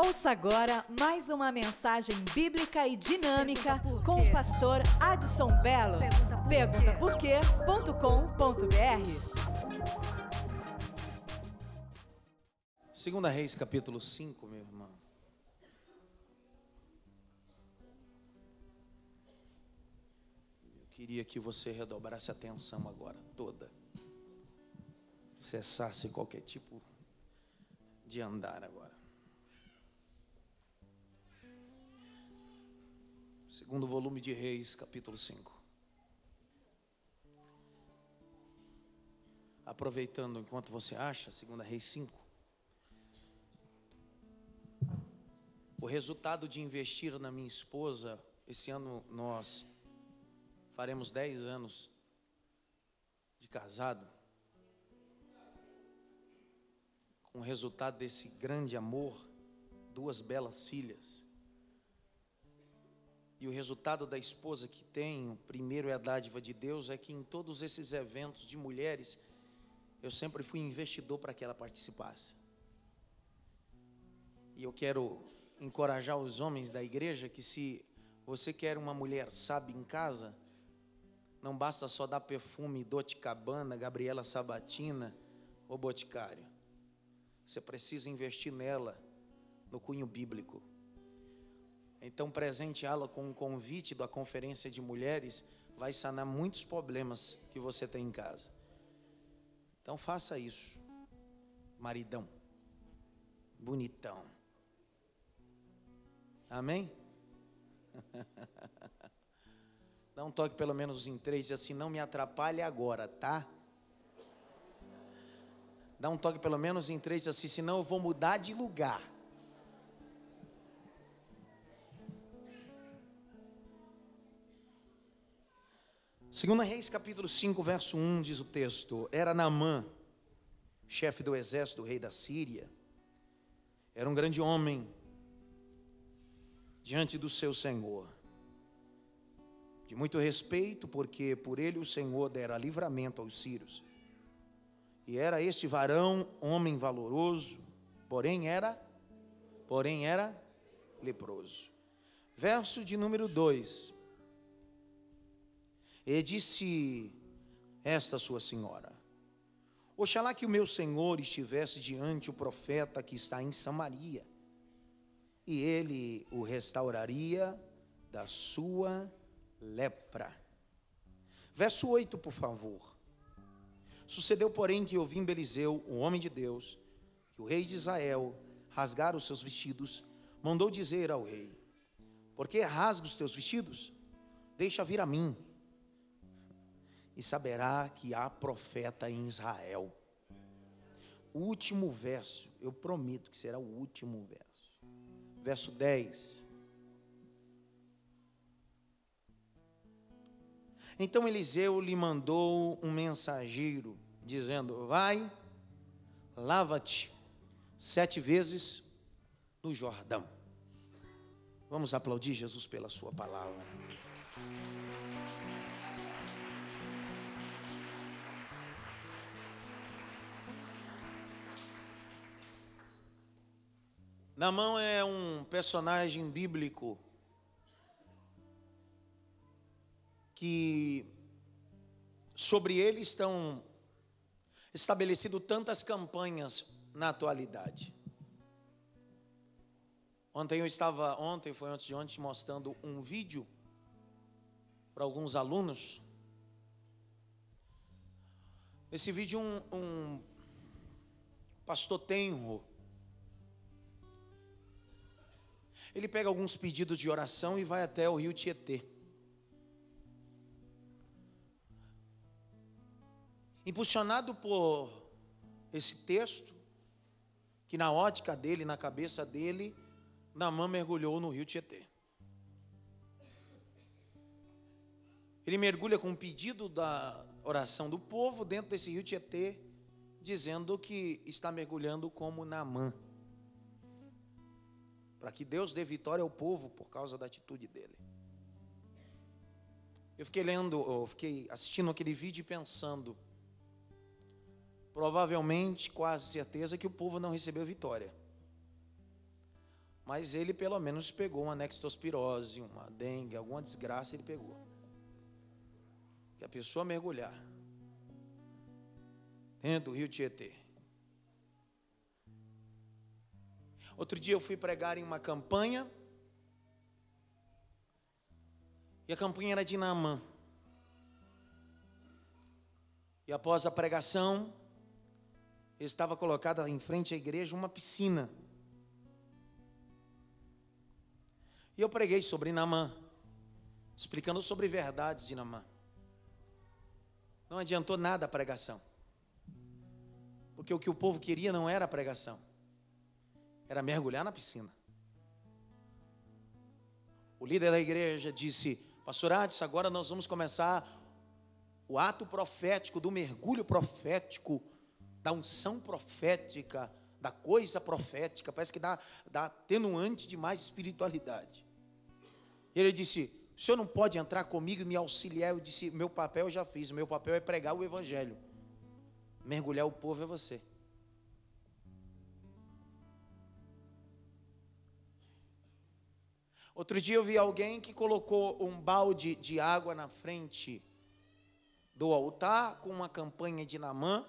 Ouça agora mais uma mensagem bíblica e dinâmica com o pastor Adson Belo. Pergunta por quê.com.br. Segunda Reis, capítulo 5, meu irmão. Eu queria que você redobrasse a atenção agora, toda. Cessasse qualquer tipo de andar agora. Segundo volume de Reis, capítulo 5. Aproveitando enquanto você acha, segunda Reis 5. O resultado de investir na minha esposa, esse ano nós faremos 10 anos de casado. Com o resultado desse grande amor, duas belas filhas. E o resultado da esposa que tenho, primeiro é a dádiva de Deus, é que em todos esses eventos de mulheres, eu sempre fui investidor para que ela participasse. E eu quero encorajar os homens da igreja que se você quer uma mulher sábia em casa, não basta só dar perfume Dote Cabana, Gabriela Sabatina ou Boticário. Você precisa investir nela no cunho bíblico. Então, presenteá-la com um convite da conferência de mulheres vai sanar muitos problemas que você tem em casa. Então, faça isso, maridão, bonitão. Amém? Dá um toque pelo menos em três, assim, não me atrapalhe agora, tá? Dá um toque pelo menos em três, assim, senão eu vou mudar de lugar. Segunda Reis, capítulo 5, verso 1, diz o texto: Era Naamã, chefe do exército do rei da Síria, era um grande homem diante do seu Senhor, de muito respeito, porque por ele o Senhor dera livramento aos sírios. E era esse varão homem valoroso, porém era, porém era leproso. Verso de número 2. E disse esta sua senhora: Oxalá que o meu senhor estivesse diante o profeta que está em Samaria, e ele o restauraria da sua lepra. Verso 8, por favor. Sucedeu, porém, que ouvindo Eliseu, o homem de Deus, que o rei de Israel rasgara os seus vestidos, mandou dizer ao rei: Por que rasga os teus vestidos? Deixa vir a mim e saberá que há profeta em Israel. O último verso, eu prometo que será o último verso. Verso 10. Então Eliseu lhe mandou um mensageiro, dizendo: Vai, lava-te sete vezes no Jordão. Vamos aplaudir Jesus pela Sua palavra. Namão é um personagem bíblico que sobre ele estão estabelecido tantas campanhas na atualidade. Ontem eu estava, ontem foi antes de ontem, mostrando um vídeo para alguns alunos. Esse vídeo um, um pastor Tenro ele pega alguns pedidos de oração e vai até o rio Tietê. Impulsionado por esse texto, que na ótica dele, na cabeça dele, Namã mergulhou no rio Tietê. Ele mergulha com um pedido da oração do povo dentro desse rio Tietê, dizendo que está mergulhando como Namã para que Deus dê vitória ao povo por causa da atitude dele. Eu fiquei lendo, eu fiquei assistindo aquele vídeo e pensando, provavelmente, quase certeza, que o povo não recebeu vitória. Mas ele pelo menos pegou uma nextospirose, uma dengue, alguma desgraça ele pegou. Que a pessoa mergulhar dentro do rio Tietê. Outro dia eu fui pregar em uma campanha. E a campanha era de Naamã. E após a pregação, estava colocada em frente à igreja uma piscina. E eu preguei sobre Namã, explicando sobre verdades de Namã. Não adiantou nada a pregação. Porque o que o povo queria não era a pregação, era mergulhar na piscina. O líder da igreja disse: Pastor Adson, agora nós vamos começar o ato profético, do mergulho profético, da unção profética, da coisa profética. Parece que dá, dá atenuante de mais espiritualidade. Ele disse: O senhor não pode entrar comigo e me auxiliar. Eu disse: Meu papel eu já fiz, meu papel é pregar o evangelho. Mergulhar o povo é você. Outro dia eu vi alguém que colocou um balde de água na frente do altar com uma campanha de Namã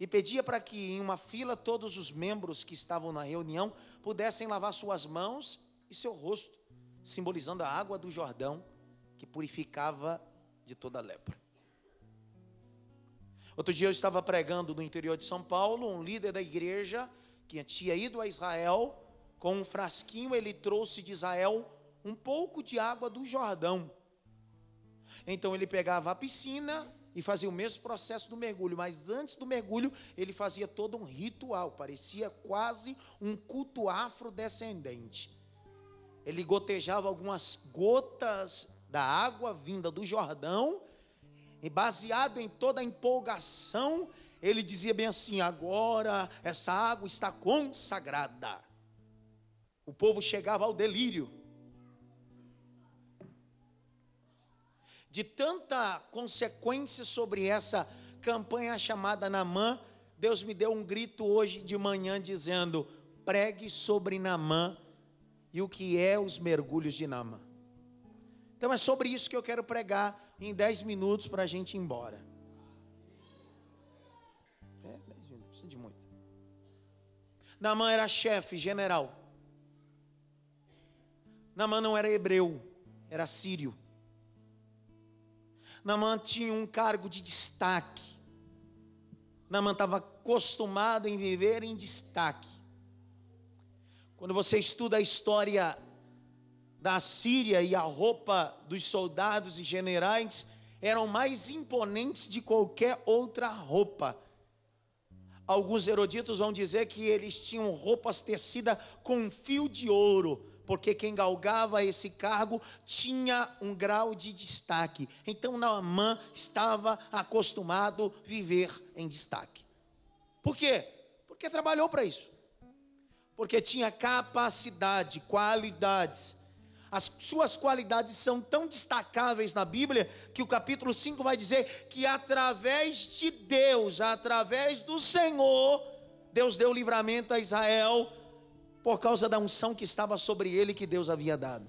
e pedia para que em uma fila todos os membros que estavam na reunião pudessem lavar suas mãos e seu rosto simbolizando a água do Jordão que purificava de toda lepra. Outro dia eu estava pregando no interior de São Paulo, um líder da igreja que tinha ido a Israel, com um frasquinho ele trouxe de Israel um pouco de água do Jordão. Então ele pegava a piscina e fazia o mesmo processo do mergulho, mas antes do mergulho ele fazia todo um ritual, parecia quase um culto afrodescendente ele gotejava algumas gotas da água vinda do Jordão, e baseado em toda a empolgação, ele dizia bem assim: agora essa água está consagrada. O povo chegava ao delírio. De tanta consequência sobre essa campanha chamada Namã, Deus me deu um grito hoje de manhã dizendo: pregue sobre Namã e o que é os mergulhos de Nama. Então é sobre isso que eu quero pregar em 10 minutos para a gente ir embora. É, 10 minutos, precisa de muito. Namã era chefe, general. Namã não era hebreu, era sírio. Namã tinha um cargo de destaque. Namã estava acostumado em viver em destaque. Quando você estuda a história da Síria e a roupa dos soldados e generais eram mais imponentes de qualquer outra roupa. Alguns eruditos vão dizer que eles tinham roupas tecidas com fio de ouro, porque quem galgava esse cargo tinha um grau de destaque. Então Naamã estava acostumado a viver em destaque. Por quê? Porque trabalhou para isso porque tinha capacidade, qualidades. As suas qualidades são tão destacáveis na Bíblia que o capítulo 5 vai dizer que através de Deus, através do Senhor, Deus deu livramento a Israel por causa da unção que estava sobre ele que Deus havia dado.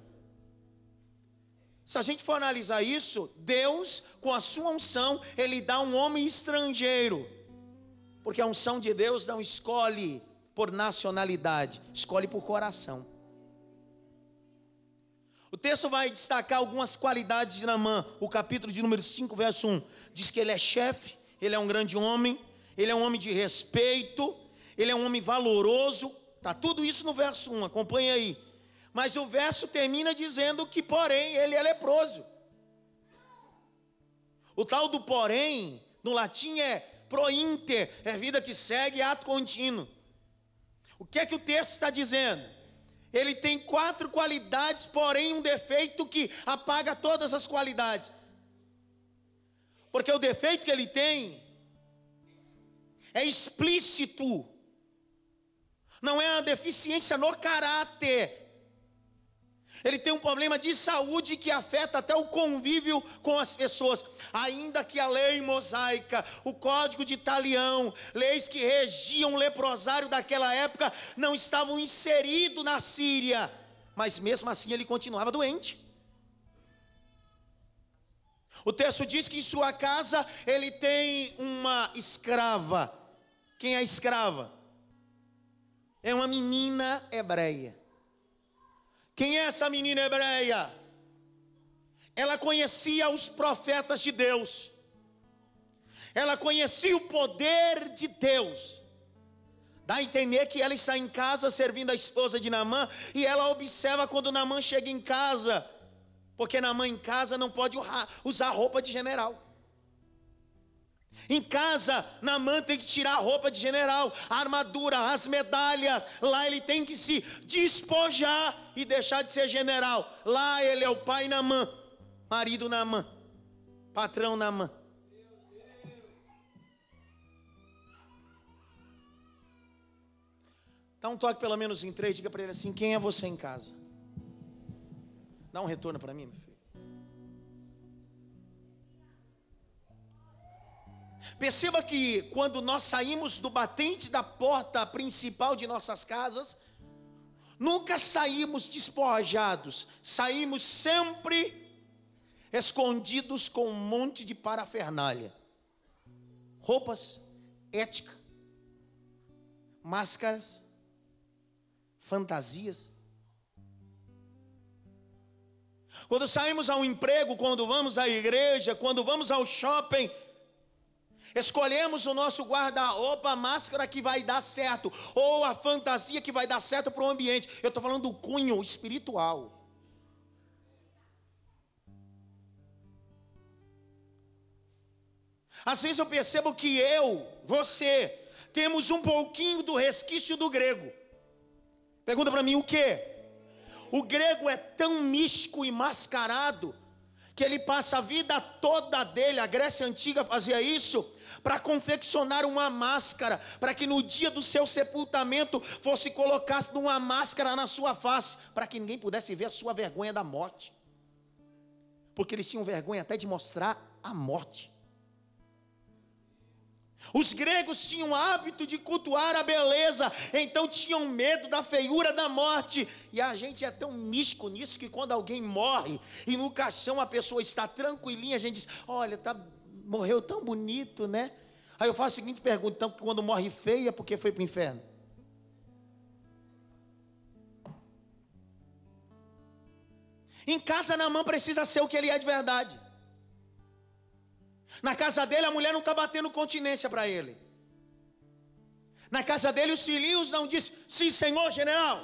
Se a gente for analisar isso, Deus, com a sua unção, ele dá um homem estrangeiro. Porque a unção de Deus não escolhe por nacionalidade, escolhe por coração. O texto vai destacar algumas qualidades de Namã. O capítulo de número 5, verso 1, diz que ele é chefe, ele é um grande homem, ele é um homem de respeito, ele é um homem valoroso. Tá tudo isso no verso 1, acompanhe aí. Mas o verso termina dizendo que, porém, ele é leproso. O tal do porém, no latim é pro inter, é vida que segue, ato contínuo. O que é que o texto está dizendo? Ele tem quatro qualidades, porém um defeito que apaga todas as qualidades. Porque o defeito que ele tem é explícito, não é uma deficiência no caráter, Ele tem um problema de saúde que afeta até o convívio com as pessoas. Ainda que a lei mosaica, o código de Italião, leis que regiam o leprosário daquela época, não estavam inseridos na Síria. Mas mesmo assim ele continuava doente. O texto diz que em sua casa ele tem uma escrava. Quem é a escrava? É uma menina hebreia. Quem é essa menina hebreia? Ela conhecia os profetas de Deus. Ela conhecia o poder de Deus. Dá a entender que ela está em casa servindo a esposa de Namã e ela observa quando Namã chega em casa, porque Namã em casa não pode usar roupa de general. Em casa, Namã tem que tirar a roupa de general, a armadura, as medalhas. Lá ele tem que se despojar e deixar de ser general. Lá ele é o pai Namã, marido Namã, patrão Namã. Dá um toque pelo menos em três, diga para ele assim: quem é você em casa? Dá um retorno para mim, meu filho. Perceba que quando nós saímos do batente da porta principal de nossas casas, nunca saímos despojados, saímos sempre escondidos com um monte de parafernália, roupas, ética, máscaras, fantasias. Quando saímos ao emprego, quando vamos à igreja, quando vamos ao shopping, Escolhemos o nosso guarda-roupa, a máscara que vai dar certo, ou a fantasia que vai dar certo para o ambiente. Eu estou falando do cunho espiritual. Às vezes eu percebo que eu, você, temos um pouquinho do resquício do grego. Pergunta para mim o que? O grego é tão místico e mascarado que ele passa a vida toda dele, a Grécia Antiga fazia isso, para confeccionar uma máscara, para que no dia do seu sepultamento fosse colocado uma máscara na sua face, para que ninguém pudesse ver a sua vergonha da morte. Porque eles tinham vergonha até de mostrar a morte. Os gregos tinham o hábito de cultuar a beleza, então tinham medo da feiura da morte. E a gente é tão místico nisso que quando alguém morre e no caixão a pessoa está tranquilinha, a gente diz: Olha, tá, morreu tão bonito, né? Aí eu faço a seguinte pergunta: então, quando morre feia, é porque foi para o inferno? Em casa, Namã precisa ser o que ele é de verdade. Na casa dele, a mulher não está batendo continência para ele. Na casa dele, os filhinhos não dizem, sim, senhor general.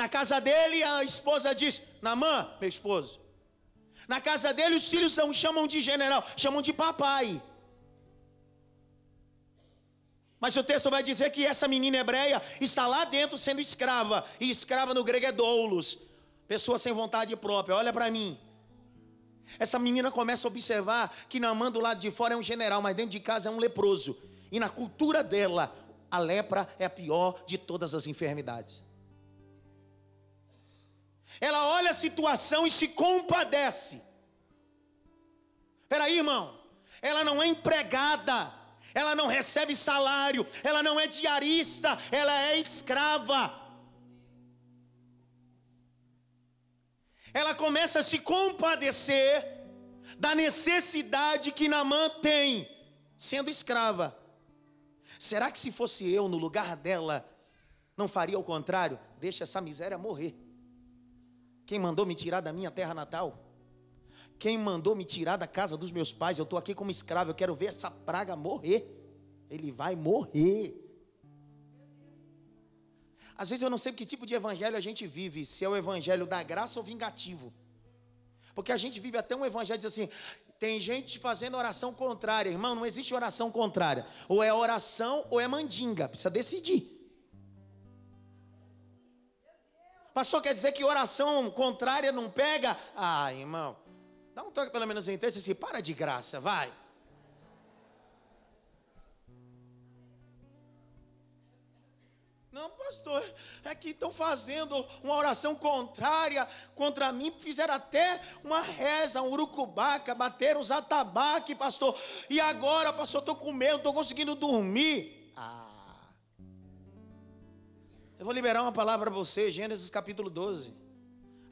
Na casa dele, a esposa diz, Namã, meu esposo. Na casa dele, os filhos não chamam de general, chamam de papai. Mas o texto vai dizer que essa menina hebreia está lá dentro sendo escrava. E escrava no grego é doulos. Pessoa sem vontade própria. Olha para mim. Essa menina começa a observar que Naamã do lado de fora é um general, mas dentro de casa é um leproso. E na cultura dela, a lepra é a pior de todas as enfermidades. Ela olha a situação e se compadece. Espera aí, irmão. Ela não é empregada, ela não recebe salário, ela não é diarista, ela é escrava. Ela começa a se compadecer da necessidade que Namã tem, sendo escrava. Será que se fosse eu no lugar dela, não faria o contrário? Deixa essa miséria morrer. Quem mandou me tirar da minha terra natal? Quem mandou me tirar da casa dos meus pais? Eu estou aqui como escravo, eu quero ver essa praga morrer. Ele vai morrer. Às vezes eu não sei que tipo de evangelho a gente vive, se é o evangelho da graça ou vingativo. Porque a gente vive até um evangelho diz assim: tem gente fazendo oração contrária. Irmão, não existe oração contrária. Ou é oração ou é mandinga. Precisa decidir. Pastor, quer dizer que oração contrária não pega? Ah, irmão, dá um toque pelo menos em texto assim, para de graça, vai. Não, pastor, é que estão fazendo uma oração contrária contra mim, fizeram até uma reza, um urucubaca, bateram os atabaque, pastor. E agora, pastor, estou com medo, estou conseguindo dormir. Ah. Eu vou liberar uma palavra para você, Gênesis capítulo 12.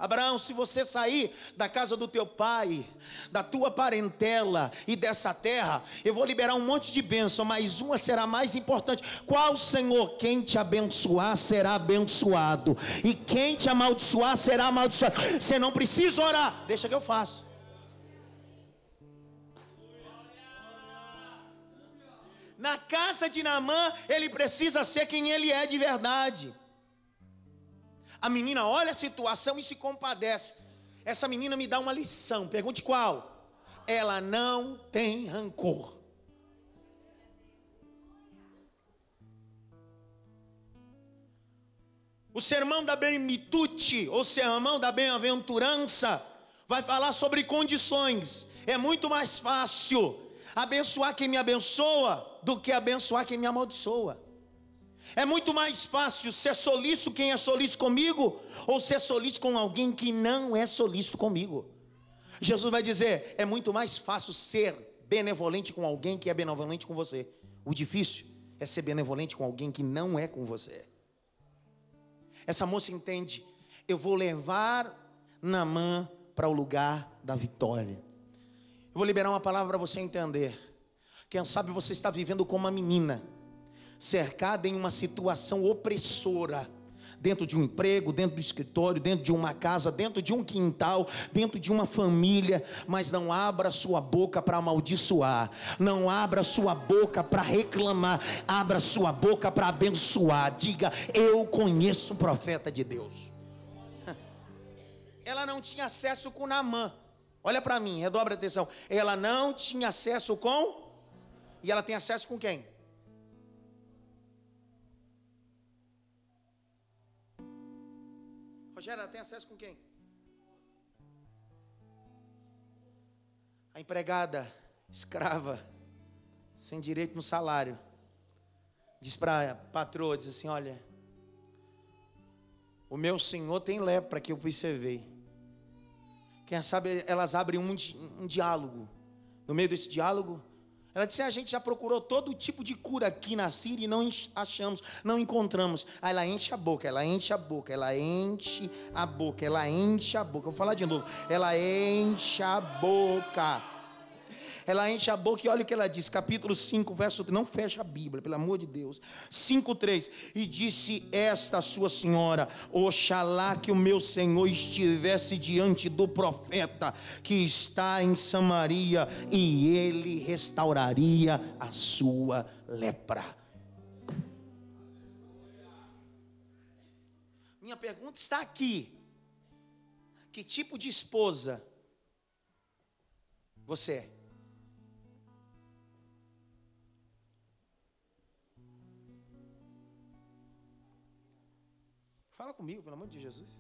Abraão, se você sair da casa do teu pai, da tua parentela e dessa terra, eu vou liberar um monte de bênção, mas uma será mais importante. Qual Senhor? Quem te abençoar será abençoado, e quem te amaldiçoar será amaldiçoado. Você não precisa orar, deixa que eu faço. Na casa de Naamã, ele precisa ser quem ele é de verdade. A menina olha a situação e se compadece. Essa menina me dá uma lição. Pergunte qual? Ela não tem rancor. O sermão da bem-mitute, ou sermão da bem-aventurança, vai falar sobre condições. É muito mais fácil abençoar quem me abençoa do que abençoar quem me amaldiçoa. É muito mais fácil ser solícito quem é solícito comigo, ou ser solícito com alguém que não é solícito comigo. Jesus vai dizer: é muito mais fácil ser benevolente com alguém que é benevolente com você. O difícil é ser benevolente com alguém que não é com você. Essa moça entende: eu vou levar Namã para o lugar da vitória. Eu vou liberar uma palavra para você entender. Quem sabe você está vivendo como uma menina cercada em uma situação opressora, dentro de um emprego, dentro do escritório, dentro de uma casa, dentro de um quintal, dentro de uma família, mas não abra sua boca para amaldiçoar, não abra sua boca para reclamar, abra sua boca para abençoar. Diga: Eu conheço um profeta de Deus. Ela não tinha acesso com Namã. Olha para mim, redobre atenção. Ela não tinha acesso com. E ela tem acesso com quem? Rogério, ela tem acesso com quem? A empregada, escrava, sem direito no salário, diz para a patroa, diz assim, olha, o meu senhor tem lepra que eu observei. Quem sabe elas abrem um, um diálogo. No meio desse diálogo, ela disse: A gente já procurou todo tipo de cura aqui na Síria e não achamos, não encontramos. Aí ela enche a boca, ela enche a boca, ela enche a boca, ela enche a boca. Vou falar de novo. Ela enche a boca ela enche a boca e olha o que ela diz, capítulo 5, verso, não fecha a Bíblia, pelo amor de Deus. 5, 3, e disse esta sua senhora, oxalá que o meu Senhor estivesse diante do profeta que está em Samaria, e ele restauraria a sua lepra. Minha pergunta está aqui. Que tipo de esposa você é? Fala comigo, pelo amor de Jesus.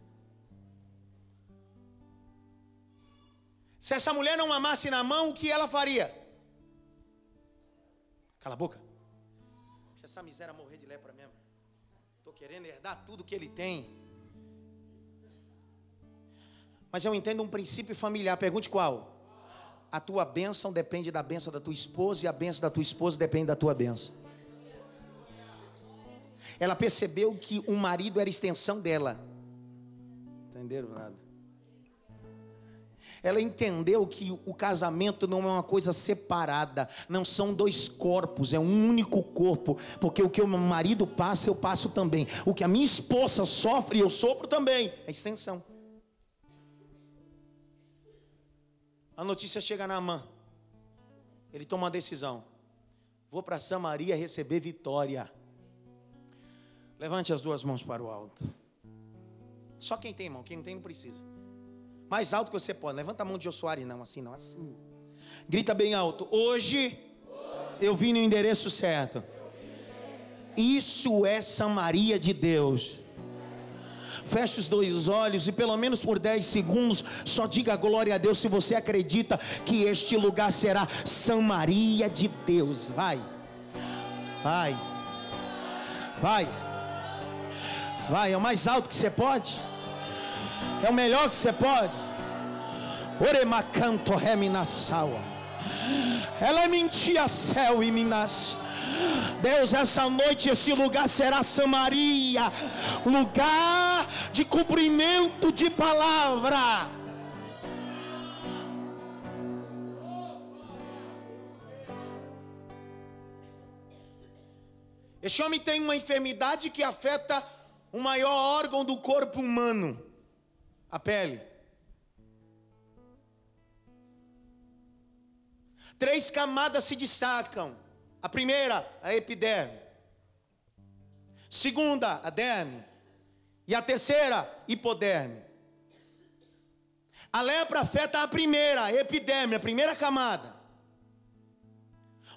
Se essa mulher não amasse na mão, o que ela faria? Cala a boca. Deixa essa miséria morrer de lepra mesmo. Estou querendo herdar tudo que ele tem. Mas eu entendo um princípio familiar. Pergunte qual? A tua bênção depende da bênção da tua esposa e a bênção da tua esposa depende da tua bênção. Ela percebeu que o marido era extensão dela. Entenderam nada? Ela entendeu que o casamento não é uma coisa separada, não são dois corpos, é um único corpo, porque o que o meu marido passa, eu passo também. O que a minha esposa sofre, eu sofro também. É extensão. A notícia chega na mão. Ele toma uma decisão. Vou para Samaria receber vitória. Levante as duas mãos para o alto. Só quem tem mão, quem não tem não precisa. Mais alto que você pode. Levanta a mão de Josuari, não, assim não, assim. Grita bem alto. Hoje, eu vim no endereço certo. Isso é Samaria de Deus. Feche os dois olhos e pelo menos por 10 segundos só diga glória a Deus se você acredita que este lugar será Samaria de Deus. Vai. Vai. Vai. Vai, é o mais alto que você pode. É o melhor que você pode. Oremacanto reminasawa. Ela é mentia céu e minas. Deus, essa noite esse lugar será Samaria, lugar de cumprimento de palavra. Esse homem tem uma enfermidade que afeta o maior órgão do corpo humano, a pele. Três camadas se destacam. A primeira, a epiderme. Segunda, a derme. E a terceira, hipoderme. A lepra afeta a primeira, a epiderme, a primeira camada.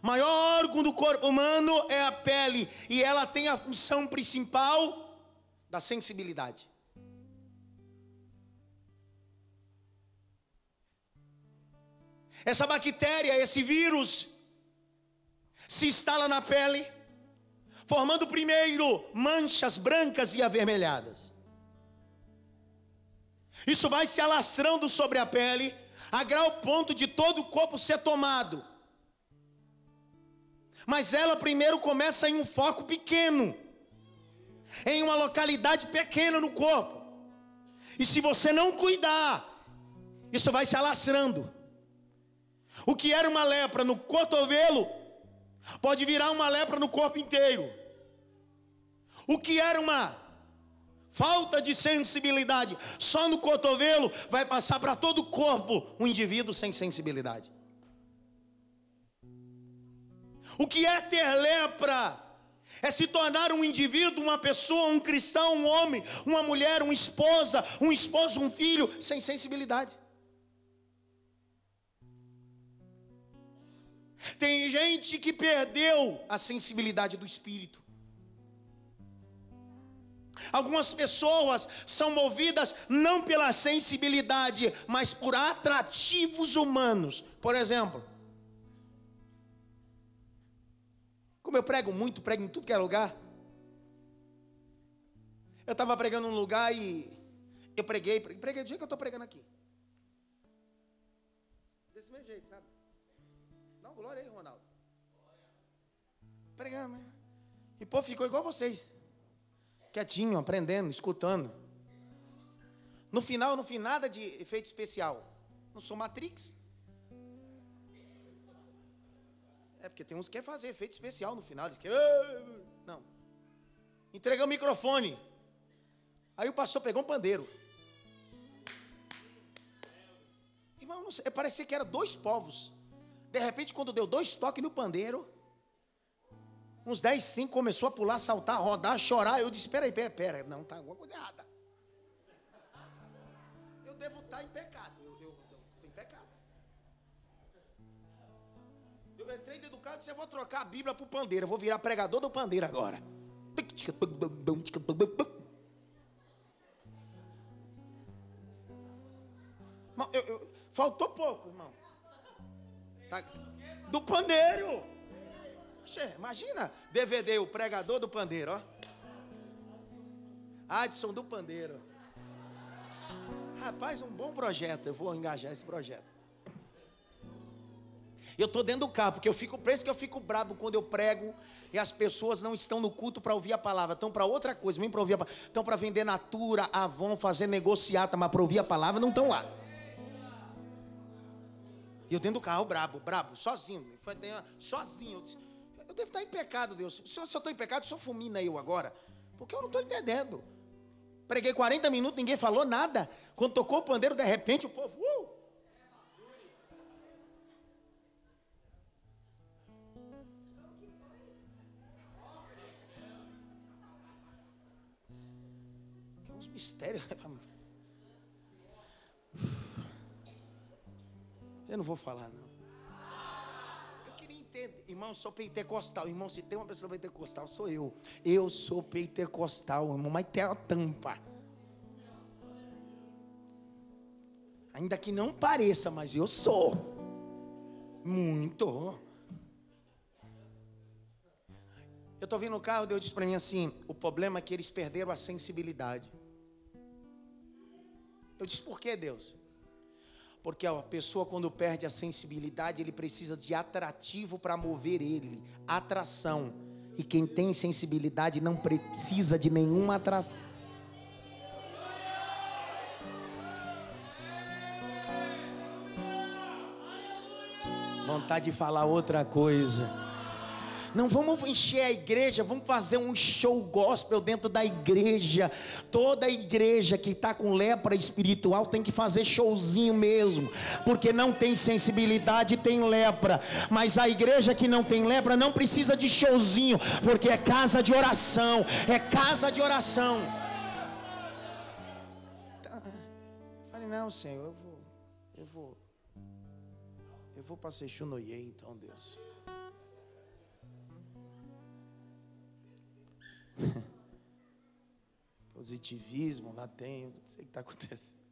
O maior órgão do corpo humano é a pele, e ela tem a função principal da sensibilidade. Essa bactéria, esse vírus, se instala na pele, formando primeiro manchas brancas e avermelhadas. Isso vai se alastrando sobre a pele, a grau ponto de todo o corpo ser tomado. Mas ela primeiro começa em um foco pequeno, em uma localidade pequena no corpo. E se você não cuidar, isso vai se alastrando. O que era uma lepra no cotovelo, pode virar uma lepra no corpo inteiro. O que era uma falta de sensibilidade só no cotovelo, vai passar para todo o corpo um indivíduo sem sensibilidade. O que é ter lepra? É se tornar um indivíduo, uma pessoa, um cristão, um homem, uma mulher, uma esposa, um esposo, um filho, sem sensibilidade. Tem gente que perdeu a sensibilidade do espírito. Algumas pessoas são movidas não pela sensibilidade, mas por atrativos humanos. Por exemplo, como eu prego muito, prego em tudo que é lugar. Eu estava pregando num lugar e eu preguei, preguei do jeito que eu estou pregando aqui. Desse mesmo jeito, sabe? glória aí, Ronaldo. Pregamos. E o povo ficou igual vocês. Quietinho, aprendendo, escutando. No final, eu não fiz nada de efeito especial. Não sou Matrix. É porque tem uns que querem fazer efeito especial no final. Diz que, não. Entreguei o microfone. Aí o pastor pegou um pandeiro. Irmão, não sei, parecia que era dois povos. De repente, quando deu dois toques no pandeiro, uns 10, 5 começou a pular, saltar, rodar, chorar. Eu disse: Peraí, peraí, peraí, não, tá alguma coisa errada. Eu devo estar em pecado. Eu entrei dentro do carro e disse: Eu vou trocar a Bíblia para o pandeiro. Eu vou virar pregador do pandeiro agora. Eu, eu, faltou pouco, irmão. Tá? Do pandeiro. Imagina, DVD, o pregador do pandeiro, ó. Adson do pandeiro. Rapaz, um bom projeto. Eu vou engajar esse projeto. Eu estou dentro do carro, porque eu fico preso que eu fico bravo quando eu prego e as pessoas não estão no culto para ouvir a palavra, estão para outra coisa, vem para ouvir a palavra, estão para vender natura, avon, fazer negociata, mas para ouvir a palavra não estão lá. E eu dentro do carro, brabo, brabo, sozinho. Sozinho. Eu, disse, eu devo estar em pecado, Deus. Se eu estou em pecado, só fulmina eu agora. Porque eu não estou entendendo. Preguei 40 minutos, ninguém falou nada. Quando tocou o pandeiro, de repente o povo. Uns mistérios. Eu não vou falar, não. Eu queria entender. Irmão, eu sou pentecostal. Irmão, se tem uma pessoa pentecostal, sou eu. Eu sou pentecostal, irmão, mas tem a tampa. Ainda que não pareça, mas eu sou. Muito. Eu estou vindo no carro, Deus disse para mim assim: o problema é que eles perderam a sensibilidade. Eu disse, por que Deus? Porque a pessoa, quando perde a sensibilidade, ele precisa de atrativo para mover ele atração. E quem tem sensibilidade não precisa de nenhuma atração. Vontade de falar outra coisa. Não vamos encher a igreja, vamos fazer um show gospel dentro da igreja. Toda igreja que está com lepra espiritual tem que fazer showzinho mesmo, porque não tem sensibilidade, tem lepra. Mas a igreja que não tem lepra não precisa de showzinho, porque é casa de oração, é casa de oração. Falei, não, Senhor, eu vou, eu vou, eu vou para Seixunoye, então, Deus. Positivismo, lá tem, não sei o que está acontecendo.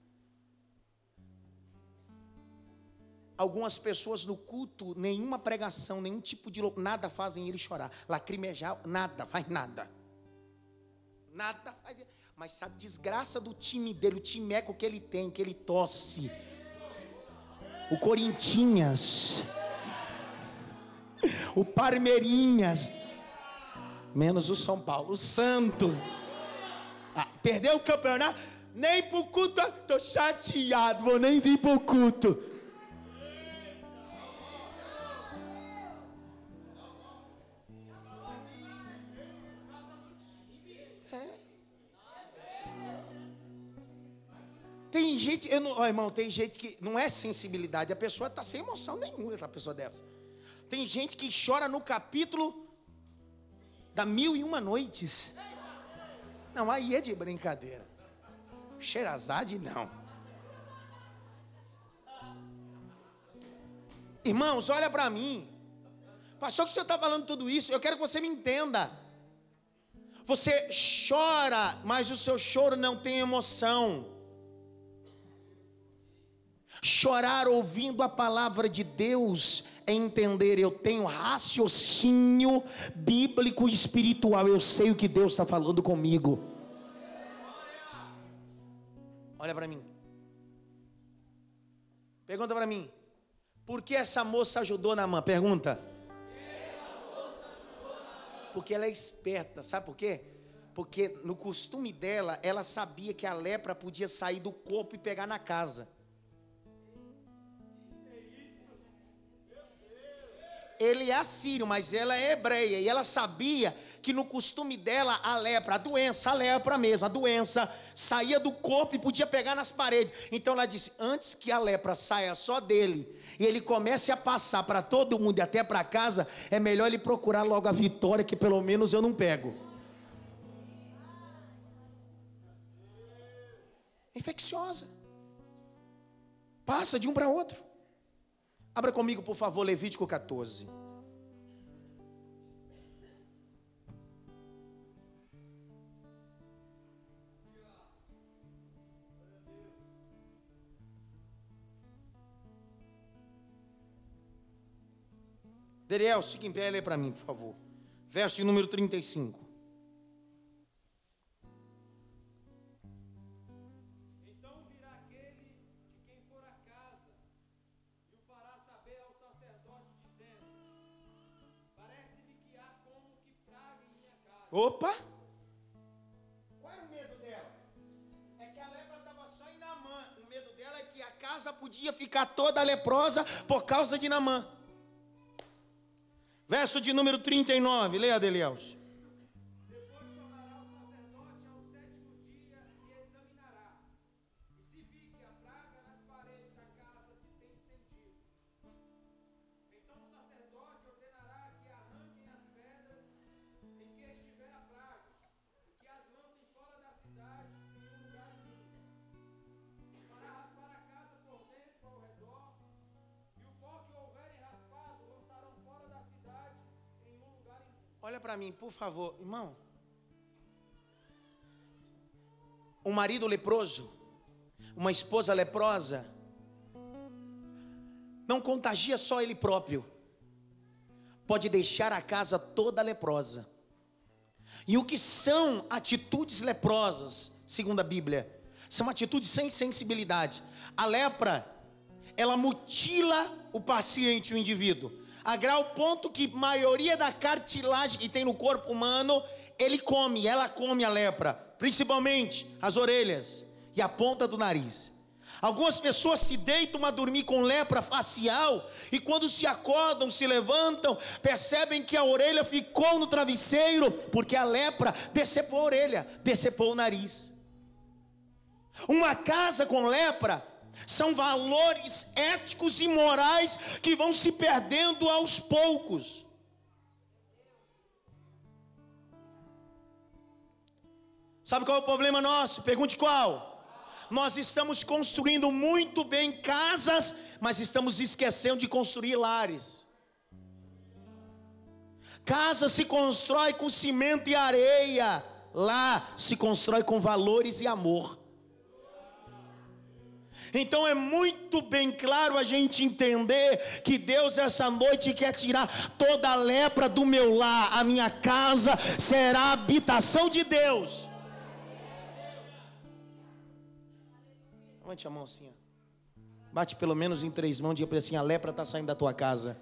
Algumas pessoas no culto, nenhuma pregação, nenhum tipo de nada fazem ele chorar. Lacrimejar, nada, faz nada. Nada faz. Mas a desgraça do time dele, o timeco que ele tem, que ele tosse. O Corintinhas. O Parmeirinhas menos o São Paulo. O Santo. Ah, perdeu o campeonato? Nem pro culto, tô chateado, vou nem vir pro culto. É. Tem gente, eu não, oh, irmão, tem gente que não é sensibilidade, a pessoa está sem emoção nenhuma, essa pessoa dessa. Tem gente que chora no capítulo da mil e uma noites. Não, aí é de brincadeira. Xerazade, não. Irmãos, olha para mim. Pastor, que o senhor está falando tudo isso? Eu quero que você me entenda. Você chora, mas o seu choro não tem emoção. Chorar ouvindo a palavra de Deus é entender, eu tenho raciocínio bíblico e espiritual, eu sei o que Deus está falando comigo. Olha para mim. Pergunta para mim. Por que essa moça ajudou na mão? Pergunta. Porque ela é esperta, sabe por quê? Porque no costume dela, ela sabia que a lepra podia sair do corpo e pegar na casa. Ele é assírio, mas ela é hebreia, e ela sabia que no costume dela a lepra, a doença, a lepra mesmo, a doença saía do corpo e podia pegar nas paredes. Então ela disse: antes que a lepra saia só dele e ele comece a passar para todo mundo e até para casa, é melhor ele procurar logo a vitória, que pelo menos eu não pego. Infecciosa. Passa de um para outro. Abra comigo, por favor, Levítico 14. Deriel, fique em pé e lê para mim, por favor. Verso número 35. Opa! Qual é o medo dela? É que a lepra estava só em Namã. O medo dela é que a casa podia ficar toda leprosa por causa de Namã. Verso de número 39, leia Adelielso. Para mim, por favor, irmão. Um marido leproso, uma esposa leprosa, não contagia só ele próprio, pode deixar a casa toda leprosa. E o que são atitudes leprosas, segundo a Bíblia? São atitudes sem sensibilidade. A lepra, ela mutila o paciente, o indivíduo, a grau ponto que maioria da cartilagem que tem no corpo humano, ele come, ela come a lepra, principalmente as orelhas e a ponta do nariz. Algumas pessoas se deitam a dormir com lepra facial e quando se acordam, se levantam, percebem que a orelha ficou no travesseiro, porque a lepra decepou a orelha, decepou o nariz. Uma casa com lepra são valores éticos e morais que vão se perdendo aos poucos. Sabe qual é o problema nosso? Pergunte qual? Nós estamos construindo muito bem casas, mas estamos esquecendo de construir lares. Casa se constrói com cimento e areia, lá se constrói com valores e amor. Então é muito bem claro a gente entender que Deus essa noite quer tirar toda a lepra do meu lar, a minha casa será a habitação de Deus. Levante a mão assim. Ó. Bate pelo menos em três mãos e diga para assim: a lepra está saindo da tua casa.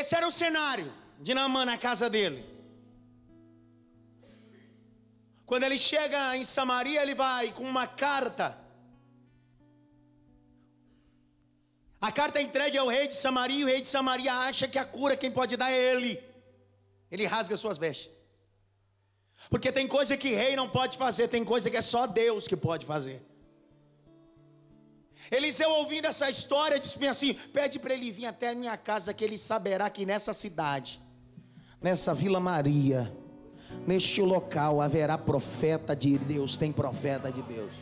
Esse era o cenário de Naamã na casa dele. Quando ele chega em Samaria, ele vai com uma carta A carta é entregue ao rei de Samaria, e o rei de Samaria acha que a cura quem pode dar é ele. Ele rasga suas vestes. Porque tem coisa que rei não pode fazer, tem coisa que é só Deus que pode fazer. Eliseu ouvindo essa história disse assim: pede para ele vir até a minha casa, que ele saberá que nessa cidade, nessa Vila Maria, neste local haverá profeta de Deus, tem profeta de Deus.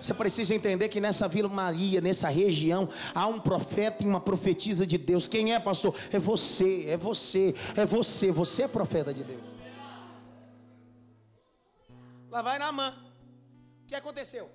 Você precisa entender que nessa Vila Maria, nessa região, há um profeta e uma profetisa de Deus. Quem é, pastor? É você, é você, é você. Você é profeta de Deus. Lá vai na mão. O que aconteceu?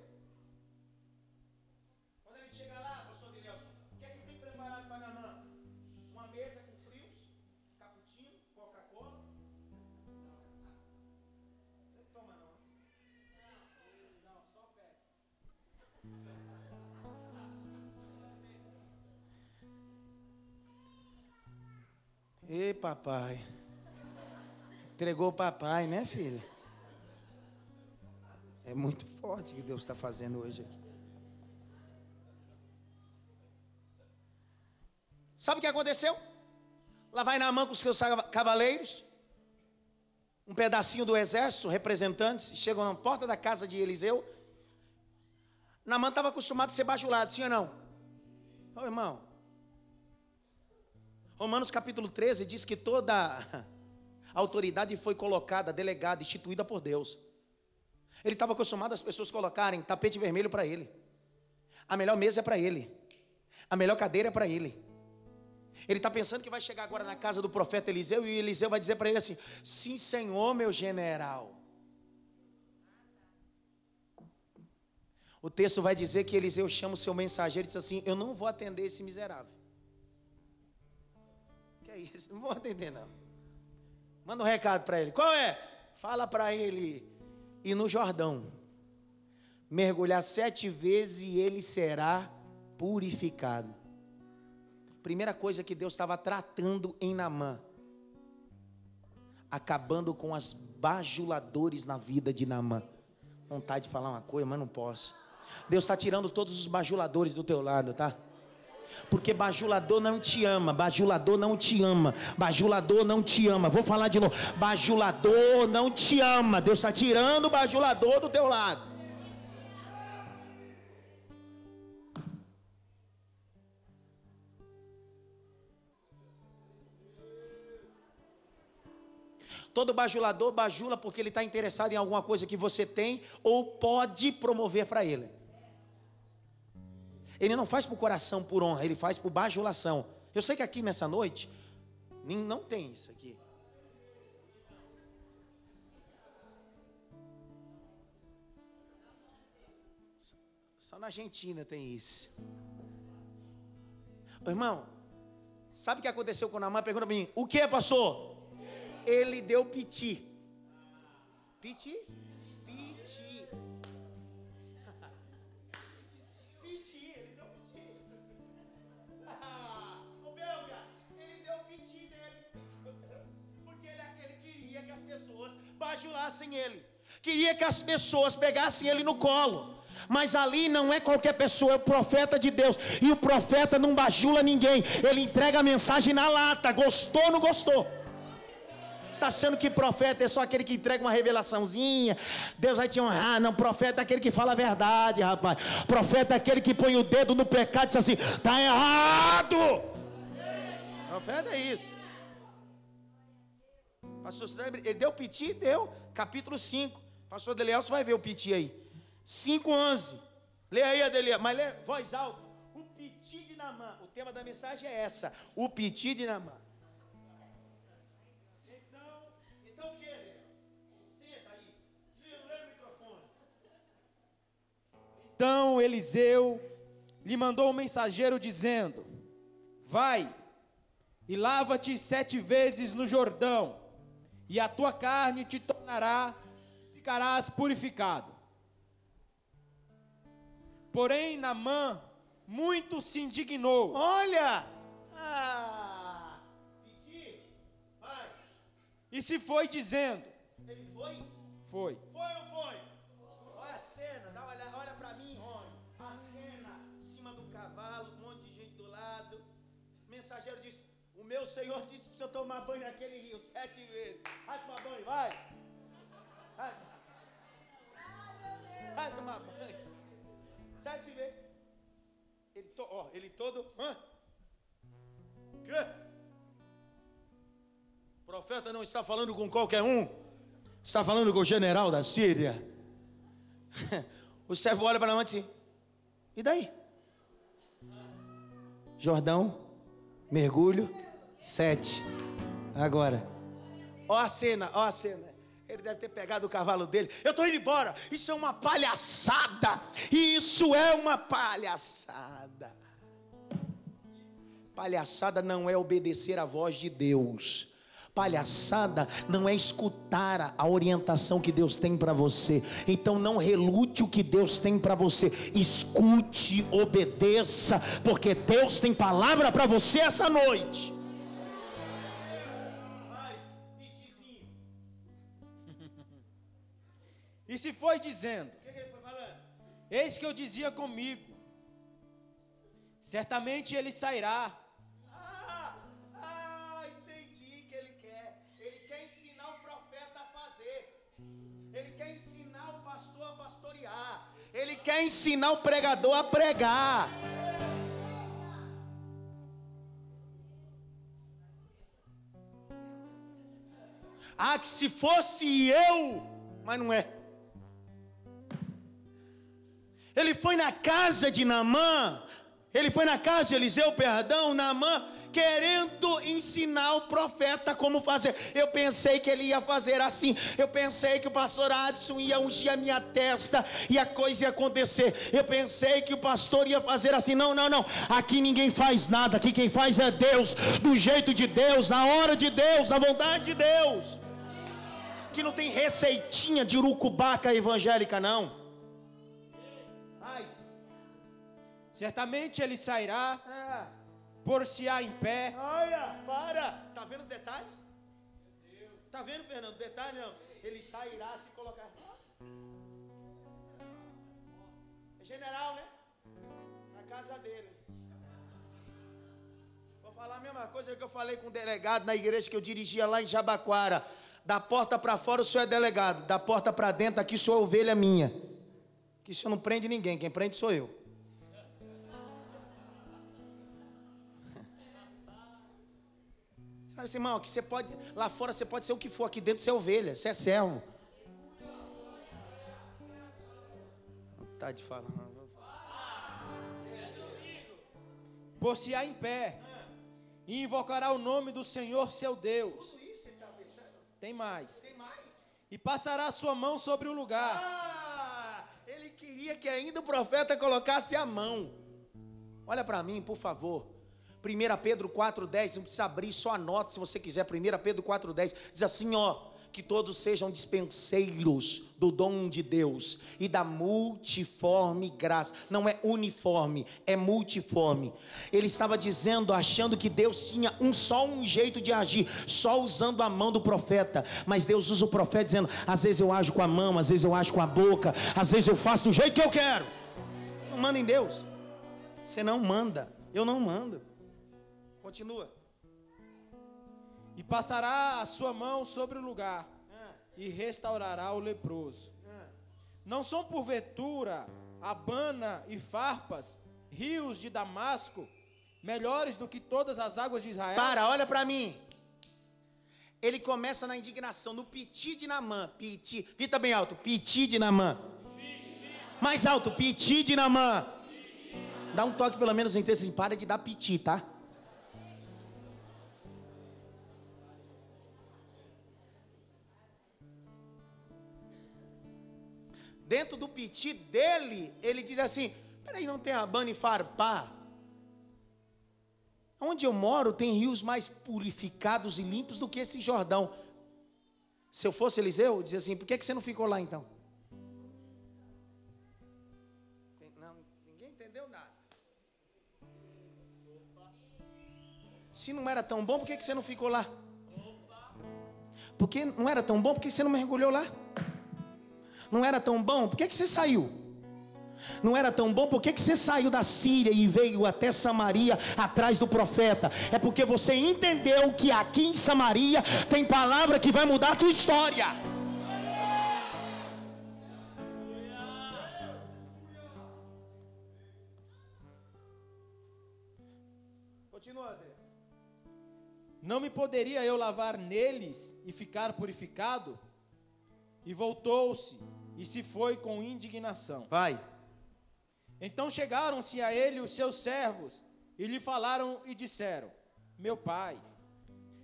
Ei, papai. Entregou o papai, né, filha? É muito forte o que Deus está fazendo hoje aqui. Sabe o que aconteceu? Lá vai na mão com os seus cavaleiros, um pedacinho do exército, representantes, chegam na porta da casa de Eliseu. Namã estava acostumado a ser bajulado, sim ou não? Ô irmão, Romanos capítulo 13 diz que toda autoridade foi colocada, delegada, instituída por Deus. Ele estava acostumado as pessoas colocarem tapete vermelho para ele. A melhor mesa é para ele. A melhor cadeira é para ele. Ele está pensando que vai chegar agora na casa do profeta Eliseu e Eliseu vai dizer para ele assim: Sim, Senhor, meu general. O texto vai dizer que Eliseu chama o seu mensageiro e diz assim: Eu não vou atender esse miserável isso? Não vou atender, não. Manda um recado para ele. Qual é? Fala para ele ir no Jordão. Mergulhar sete vezes e ele será purificado. Primeira coisa que Deus estava tratando em Namã. Acabando com as bajuladores na vida de Namã. Vontade de falar uma coisa, mas não posso. Deus está tirando todos os bajuladores do teu lado, tá? Porque bajulador não te ama, bajulador não te ama, bajulador não te ama. Vou falar de novo: bajulador não te ama. Deus está tirando o bajulador do teu lado. Todo bajulador bajula porque ele está interessado em alguma coisa que você tem ou pode promover para ele. Ele não faz por coração, por honra, ele faz por bajulação. Eu sei que aqui nessa noite não tem isso aqui. Só na Argentina tem isso. Ô, irmão, sabe o que aconteceu com Namã? Pergunta para mim, o que, pastor? Ele deu piti. Piti? Bajulassem ele. Queria que as pessoas pegassem ele no colo. Mas ali não é qualquer pessoa, é o profeta de Deus. E o profeta não bajula ninguém. Ele entrega a mensagem na lata. Gostou ou não gostou? Está achando que profeta é só aquele que entrega uma revelaçãozinha? Deus vai te honrar. Não, profeta é aquele que fala a verdade, rapaz. Profeta é aquele que põe o dedo no pecado e diz assim: está errado. Profeta é isso. Pastor ele deu piti? Deu. Capítulo 5. Pastor Delielso vai ver o piti aí. 5:11. Lê aí, Adelia, mas lê voz alta. O piti de Namã. O tema da mensagem é essa. O piti de Namã. Então, então o que, Senta aí. Lê o microfone. Então Eliseu lhe mandou um mensageiro dizendo: Vai e lava-te sete vezes no Jordão, e a tua carne te tornará, ficarás purificado. Porém, Namã muito se indignou. Olha! Ah, pedi, vai. E se foi dizendo: Ele foi? Foi. Foi ou foi? Olha a cena, dá uma olhada, olha para mim, Rony. A cena, em cima do cavalo, um monte de gente do lado. O mensageiro disse: O meu senhor disse para eu tomar banho naquele rio sete vezes. Vai tomar banho, vai. Vai, tomar banho. Sete vezes. Ele, to, ó, ele todo. Hã? Quê? O profeta não está falando com qualquer um. Está falando com o general da Síria. O servo olha para assim. E daí? Jordão, mergulho, sete. Agora. Ó a cena, ó a cena. Ele deve ter pegado o cavalo dele. Eu estou indo embora. Isso é uma palhaçada. Isso é uma palhaçada. Palhaçada não é obedecer à voz de Deus. Palhaçada não é escutar a orientação que Deus tem para você. Então não relute o que Deus tem para você. Escute, obedeça, porque Deus tem palavra para você essa noite. E se foi dizendo: que que foi Eis que eu dizia comigo: certamente ele sairá. Ah, ah, entendi que ele quer. Ele quer ensinar o profeta a fazer. Ele quer ensinar o pastor a pastorear. Ele quer ensinar o pregador a pregar. Ah, que se fosse eu, mas não é. Ele foi na casa de Naamã, ele foi na casa de Eliseu, perdão, Naamã, querendo ensinar o profeta como fazer. Eu pensei que ele ia fazer assim. Eu pensei que o pastor Adson ia ungir a minha testa e a coisa ia acontecer. Eu pensei que o pastor ia fazer assim. Não, não, não. Aqui ninguém faz nada. Aqui quem faz é Deus, do jeito de Deus, na hora de Deus, na vontade de Deus. Que não tem receitinha de urucubaca evangélica, não. Certamente ele sairá, é. por-se-á em pé. Olha, para! Tá vendo os detalhes? Tá vendo, Fernando? Detalhe não. Ele sairá se colocar. É general, né? Na casa dele. Vou falar a mesma coisa que eu falei com o delegado na igreja que eu dirigia lá em Jabaquara. Da porta para fora o senhor é delegado, da porta para dentro aqui sou ovelha minha. Que o senhor não prende ninguém, quem prende sou eu. Sabe, assim, irmão, que você pode, lá fora você pode ser o que for, aqui dentro você é ovelha, você é servo. Tá de falar. Por-se-á em pé e invocará o nome do Senhor seu Deus. Tem mais. Tem mais. E passará a sua mão sobre o lugar. Ah, ele queria que ainda o profeta colocasse a mão. Olha para mim, por favor. 1 Pedro 4,10, não precisa abrir, só anota se você quiser. 1 Pedro 4,10 diz assim: ó, que todos sejam dispenseiros do dom de Deus e da multiforme graça. Não é uniforme, é multiforme. Ele estava dizendo, achando que Deus tinha um só um jeito de agir, só usando a mão do profeta. Mas Deus usa o profeta dizendo: às vezes eu ajo com a mão, às vezes eu ajo com a boca, às vezes eu faço do jeito que eu quero. Não manda em Deus. Você não manda, eu não mando. Continua. E passará a sua mão sobre o lugar e restaurará o leproso. Não são porventura Abana e Farpas, rios de Damasco, melhores do que todas as águas de Israel? Para, olha para mim. Ele começa na indignação, no piti de Namã. Piti, grita bem alto, piti de Namã. Mais alto, piti de Namã. Dá um toque pelo menos em texto assim, para de dar piti, tá? Dentro do piti dele, ele diz assim: peraí, não tem Abana e Farpá? Onde eu moro tem rios mais purificados e limpos do que esse Jordão. Se eu fosse Eliseu, eu dizia assim: por que, que você não ficou lá então? Não, ninguém entendeu nada. Se não era tão bom, por que, que você não ficou lá? Porque não era tão bom, por que você não mergulhou lá? Não era tão bom? Por que, que você saiu? Não era tão bom? Por que, que você saiu da Síria e veio até Samaria atrás do profeta? É porque você entendeu que aqui em Samaria tem palavra que vai mudar a tua história. Continua, André. Não me poderia eu lavar neles e ficar purificado? E voltou-se e se foi com indignação. Vai. Então chegaram-se a ele os seus servos e lhe falaram e disseram: Meu pai,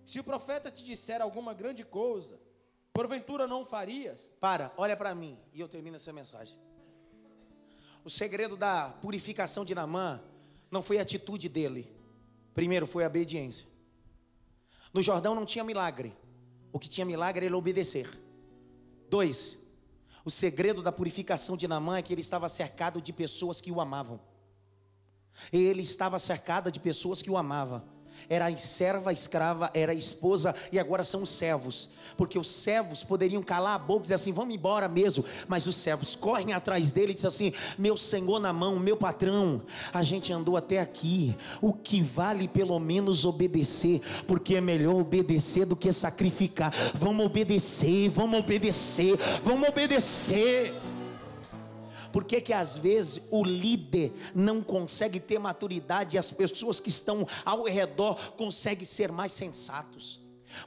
se o profeta te disser alguma grande coisa, porventura não farias? Para, olha para mim e eu termino essa mensagem. O segredo da purificação de Namã não foi a atitude dele. Primeiro foi a obediência. No Jordão não tinha milagre. O que tinha milagre era ele obedecer. Dois, o segredo da purificação de Namã é que ele estava cercado de pessoas que o amavam. Ele estava cercado de pessoas que o amavam. Era serva, escrava, era esposa e agora são os servos. Porque os servos poderiam calar a boca e dizer assim: vamos embora mesmo. Mas os servos correm atrás dele e dizem assim: meu senhor na mão, meu patrão, a gente andou até aqui. O que vale pelo menos obedecer, porque é melhor obedecer do que sacrificar. Vamos obedecer, vamos obedecer, vamos obedecer. Por que, que às vezes o líder não consegue ter maturidade e as pessoas que estão ao redor conseguem ser mais sensatos?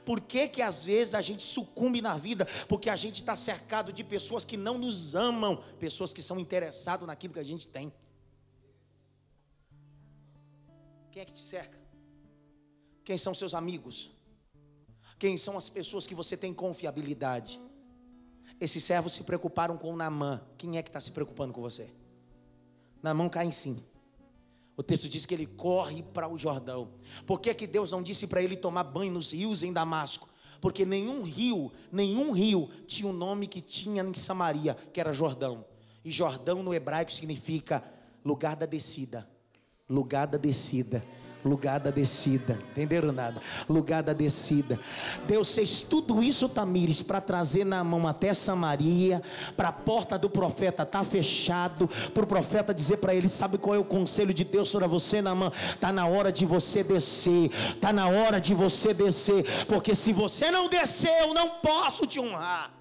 Por que, que às vezes a gente sucumbe na vida? Porque a gente está cercado de pessoas que não nos amam, pessoas que são interessadas naquilo que a gente tem. Quem é que te cerca? Quem são seus amigos? Quem são as pessoas que você tem confiabilidade? Esses servos se preocuparam com Namã. Quem é que está se preocupando com você? Namã cai em si. O texto diz que ele corre para o Jordão. Por que, que Deus não disse para ele tomar banho nos rios em Damasco? Porque nenhum rio, nenhum rio tinha o um nome que tinha em Samaria, que era Jordão. E Jordão no hebraico significa lugar da descida. Lugar da descida lugar da descida. Entenderam nada? Lugar da descida. Deus fez tudo isso, Tamires, para trazer na mão até Samaria, para a porta do profeta tá fechado, para o profeta dizer para ele, sabe qual é o conselho de Deus para você, Namã? Tá na hora de você descer. Tá na hora de você descer, porque se você não descer, eu não posso te honrar.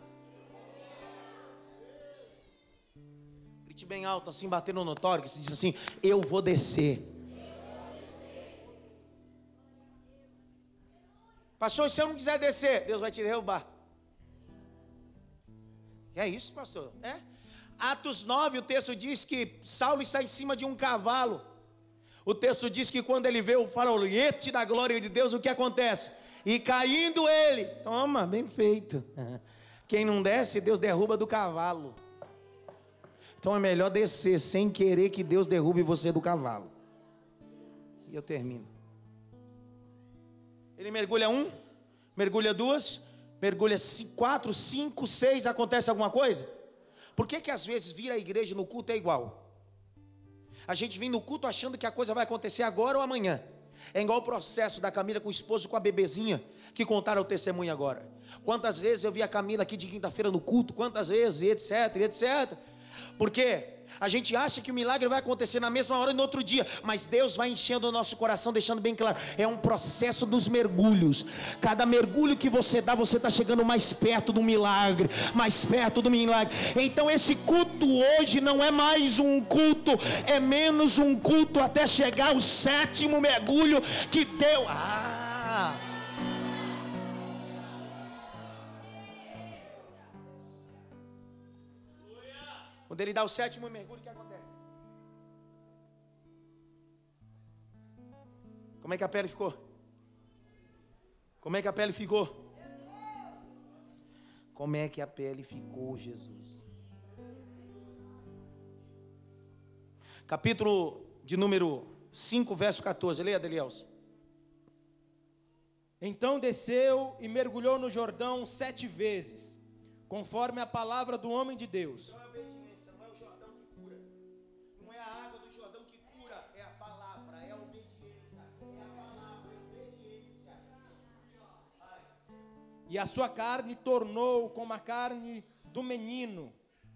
Grite bem alto, assim, batendo no notório, que se diz assim: Eu vou descer. Pastor, se eu não quiser descer, Deus vai te derrubar. É isso, pastor? É. Atos 9, o texto diz que Saulo está em cima de um cavalo. O texto diz que quando ele vê o farolete da glória de Deus, o que acontece? E caindo ele, toma, bem feito. Quem não desce, Deus derruba do cavalo. Então é melhor descer sem querer que Deus derrube você do cavalo. E eu termino. Ele mergulha um, mergulha duas, mergulha quatro, cinco, seis, acontece alguma coisa? Por que que às vezes vir à igreja no culto é igual? A gente vem no culto achando que a coisa vai acontecer agora ou amanhã. É igual o processo da Camila com o esposo com a bebezinha, que contaram o testemunho agora. Quantas vezes eu vi a Camila aqui de quinta-feira no culto, quantas vezes, etc, etc. Porque a gente acha que o milagre vai acontecer na mesma hora e no outro dia, mas Deus vai enchendo o nosso coração, deixando bem claro: é um processo dos mergulhos. Cada mergulho que você dá, você está chegando mais perto do milagre, mais perto do milagre. Então, esse culto hoje não é mais um culto, é menos um culto até chegar o sétimo mergulho que deu. Ah! Quando ele dá o sétimo mergulho, o que acontece? Como é que a pele ficou? Como é que a pele ficou? Como é que a pele ficou, Jesus? Capítulo de número 5, verso 14. Leia, Deliels. Então desceu e mergulhou no Jordão sete vezes, conforme a palavra do homem de Deus. E a sua carne tornou como a carne do menino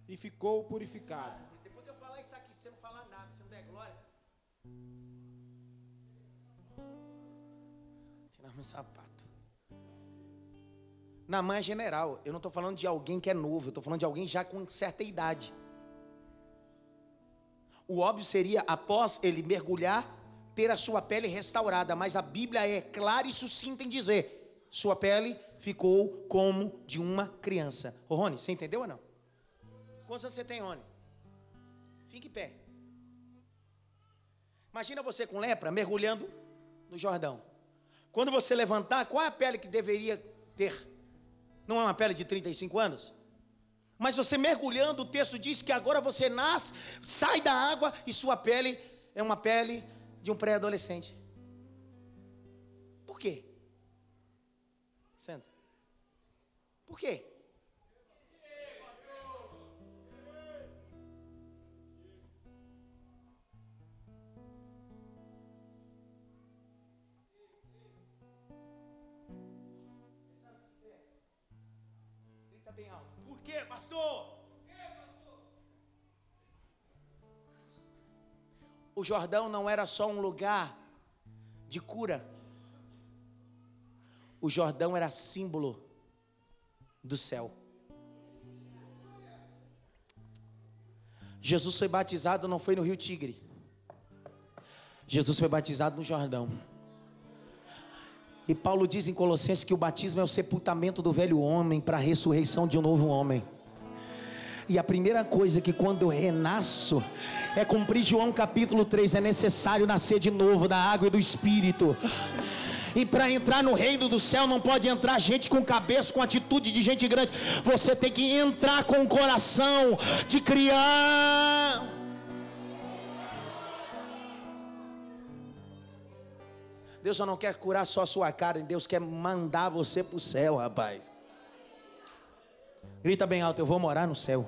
e ficou purificado. Depois que eu falar isso aqui, você não falar nada, você não der glória. Tirar meu sapato. Na mãe é general, eu não estou falando de alguém que é novo, eu estou falando de alguém já com certa idade. O óbvio seria, após ele mergulhar, ter a sua pele restaurada, mas a Bíblia é clara e sucinta em dizer: sua pele ficou como de uma criança. Ô Rony, você entendeu ou não? Quantos anos você tem, Rony? Fique em pé. Imagina você com lepra mergulhando no Jordão. Quando você levantar, qual é a pele que deveria ter? Não é uma pele de 35 anos? Mas você mergulhando, o texto diz que agora você nasce, sai da água e sua pele é uma pele de um pré-adolescente. Por quê? Senta. Por quê? Bem alto. Por quê, pastor? O Jordão não era só um lugar de cura. O Jordão era símbolo do céu. Jesus foi batizado não foi no Rio Tigre. Jesus foi batizado no Jordão. E Paulo diz em Colossenses que o batismo é o sepultamento do velho homem para a ressurreição de um novo homem. E a primeira coisa que quando eu renasço é cumprir João capítulo 3, é necessário nascer de novo da água e do espírito. E para entrar no reino do céu não pode entrar gente com cabeça, com atitude de gente grande. Você tem que entrar com o coração de criança. Deus só não quer curar só a sua carne, Deus quer mandar você para o céu, rapaz. Grita bem alto, eu vou morar no céu.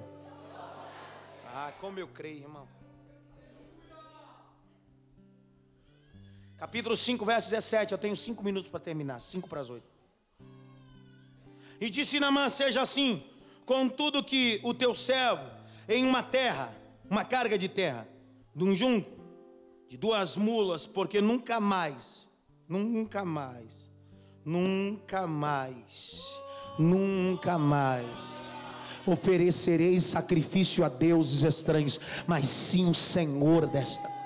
Ah, como eu creio, irmão. Capítulo 5, verso 17. Eu tenho cinco minutos para terminar. 5 para as 8. E disse Namã: Seja assim, com tudo que o teu servo em uma terra, uma carga de terra, de um junto, de duas mulas, porque nunca mais, nunca mais, nunca mais, nunca mais oferecerei sacrifício a deuses estranhos, mas sim o Senhor desta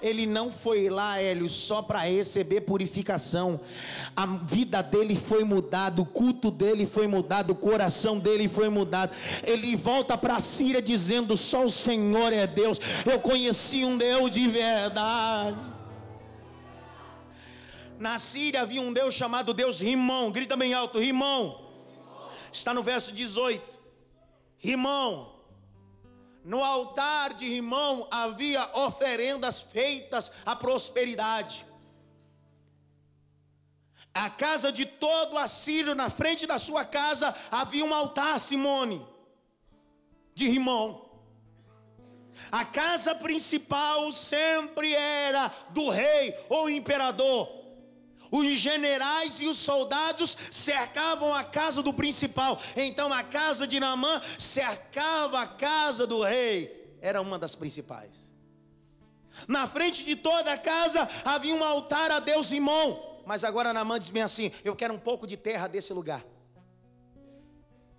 ele não foi lá, Hélio, só para receber purificação. A vida dele foi mudada, o culto dele foi mudado, o coração dele foi mudado. Ele volta para a Síria dizendo: Só o Senhor é Deus. Eu conheci um Deus de verdade. Na Síria havia um Deus chamado Deus Rimão. Grita bem alto: Rimão. Está no verso 18. Rimão. No altar de Rimão havia oferendas feitas à prosperidade. A casa de todo assírio, na frente da sua casa, havia um altar, Simone, de Rimão. A casa principal sempre era do rei ou imperador. Os generais e os soldados cercavam a casa do principal. Então a casa de Naamã cercava a casa do rei. Era uma das principais. Na frente de toda a casa havia um altar a Deus Imon. Mas agora Naamã diz bem assim: Eu quero um pouco de terra desse lugar.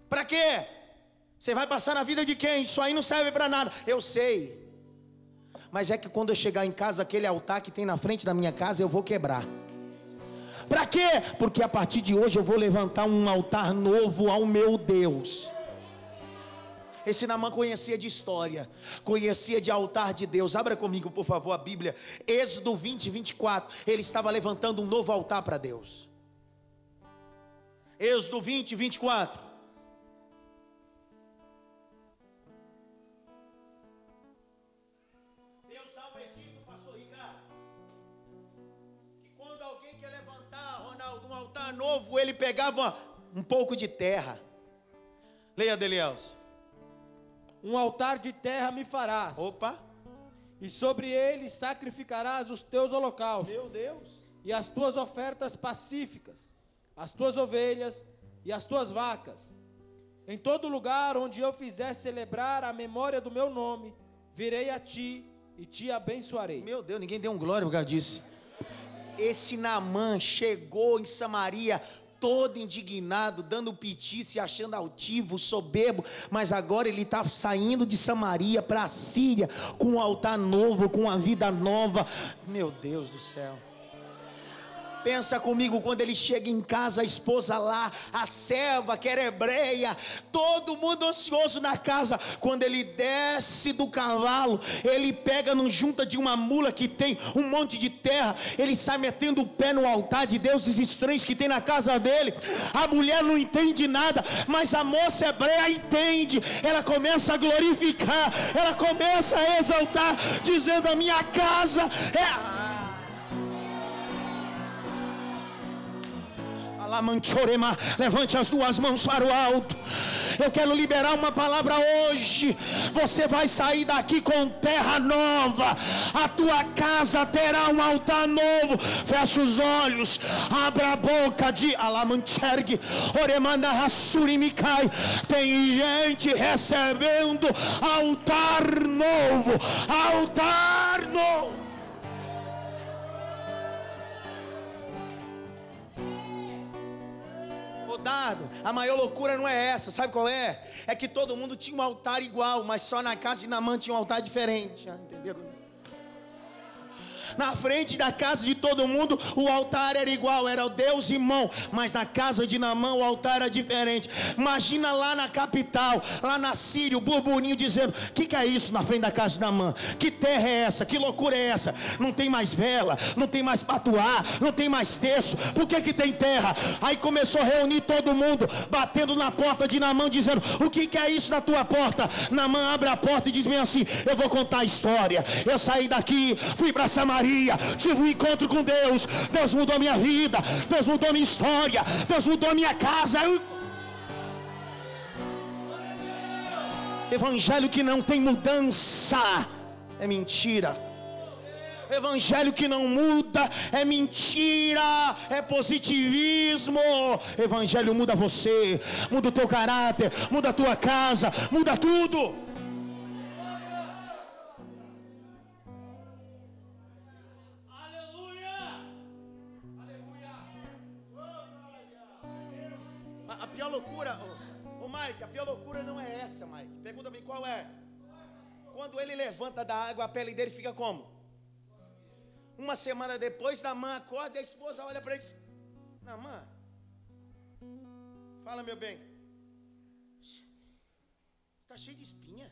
Para quê? Você vai passar na vida de quem? Isso aí não serve para nada. Eu sei. Mas é que quando eu chegar em casa, aquele altar que tem na frente da minha casa, eu vou quebrar. Para quê? Porque a partir de hoje eu vou levantar um altar novo ao meu Deus. Esse Namã conhecia de história, conhecia de altar de Deus. Abra comigo, por favor, a Bíblia. Êxodo 20, 24. Ele estava levantando um novo altar para Deus. Êxodo 20, 24. Novo, ele pegava um pouco de terra. Leia, Delielso. Um altar de terra me farás. Opa. E sobre ele sacrificarás os teus holocaustos. Meu Deus. E as tuas ofertas pacíficas, as tuas ovelhas e as tuas vacas. Em todo lugar onde eu fizer celebrar a memória do meu nome, virei a ti e te abençoarei. Meu Deus, ninguém deu um glória por causa disso. Esse Namã chegou em Samaria todo indignado, dando piti, se achando altivo, soberbo, mas agora ele está saindo de Samaria para a Síria com um altar novo, com uma vida nova. Meu Deus do céu. Pensa comigo quando ele chega em casa, a esposa lá, a serva que era hebreia, todo mundo ansioso na casa. Quando ele desce do cavalo, ele pega no junta de uma mula que tem um monte de terra, ele sai metendo o pé no altar de deuses estranhos que tem na casa dele. A mulher não entende nada, mas a moça hebreia entende. Ela começa a glorificar, ela começa a exaltar, dizendo: A minha casa é Levante as duas mãos para o alto. Eu quero liberar uma palavra hoje. Você vai sair daqui com terra nova. A tua casa terá um altar novo. Fecha os olhos. Abra a boca de Alamancherg. Oremanda Hassurimikai. Tem gente recebendo altar novo. Altar novo. A maior loucura não é essa, sabe qual é? É que todo mundo tinha um altar igual, mas só na casa de Namã tinha um altar diferente. Ah, entenderam? Na frente da casa de todo mundo, o altar era igual, era o Deus irmão. Mas na casa de Namã, o altar era diferente. Imagina lá na capital, lá na Síria, o burburinho dizendo: O que, que é isso na frente da casa de Namã? Que terra é essa? Que loucura é essa? Não tem mais vela, não tem mais patuá, não tem mais terço. Por que, que tem terra? Aí começou a reunir todo mundo, batendo na porta de Namã, dizendo: O que, que é isso na tua porta? Namã abre a porta e diz bem assim: Eu vou contar a história. Eu saí daqui, fui para Samaria Maria, tive um encontro com Deus. Deus mudou minha vida, Deus mudou minha história, Deus mudou minha casa. Eu... Evangelho que não tem mudança é mentira. Evangelho que não muda é mentira, é positivismo. Evangelho muda você, muda o teu caráter, muda a tua casa, muda tudo. Água, a pele dele fica como? Uma semana depois, mãe acorda e a esposa olha para ele Namã, fala meu bem, está cheio de espinha.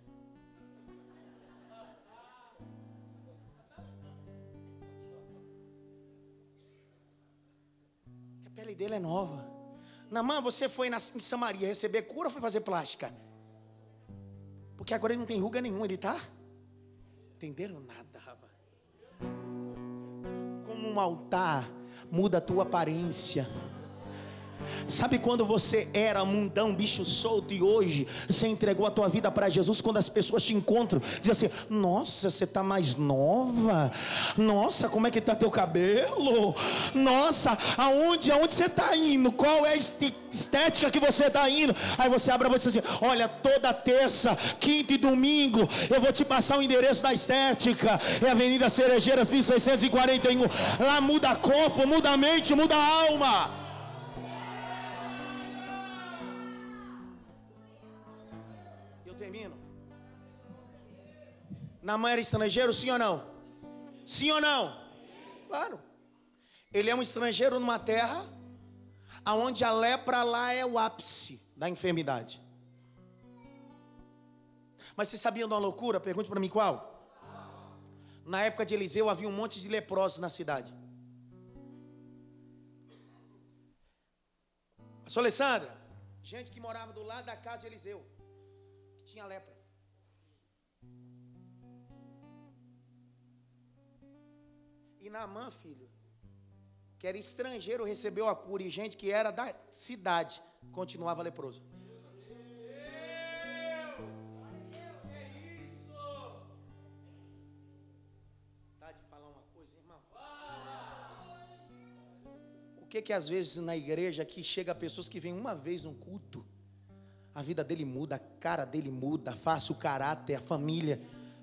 A pele dele é nova. Namã, você foi em Samaria receber cura ou foi fazer plástica? Porque agora ele não tem ruga nenhuma, ele tá? Entenderam nada. Como um altar muda a tua aparência. Sabe quando você era mundão, bicho solto e hoje você entregou a tua vida para Jesus? Quando as pessoas te encontram, dizem assim: Nossa, você está mais nova. Nossa, como é que está teu cabelo? Nossa, aonde, aonde você está indo? Qual é a estética que você está indo? Aí você abre a boca e diz assim: Olha, toda terça, quinta e domingo eu vou te passar o endereço da estética. É Avenida Cerejeiras, 1641. Lá muda corpo, muda mente, muda a alma. Namã era estrangeiro, sim ou não? Sim ou não? Claro. Ele é um estrangeiro numa terra aonde a lepra lá é o ápice da enfermidade. Mas você sabia de uma loucura? Pergunte para mim qual? Na época de Eliseu havia um monte de leprosos na cidade. A sua Alessandra, gente que morava do lado da casa de Eliseu, que tinha lepra. E Naamã, filho, que era estrangeiro, recebeu a cura, e gente que era da cidade continuava leproso. Que que às vezes na igreja aqui chega pessoas que vêm uma vez no culto, a vida dele muda, a cara dele muda, a o caráter, a família.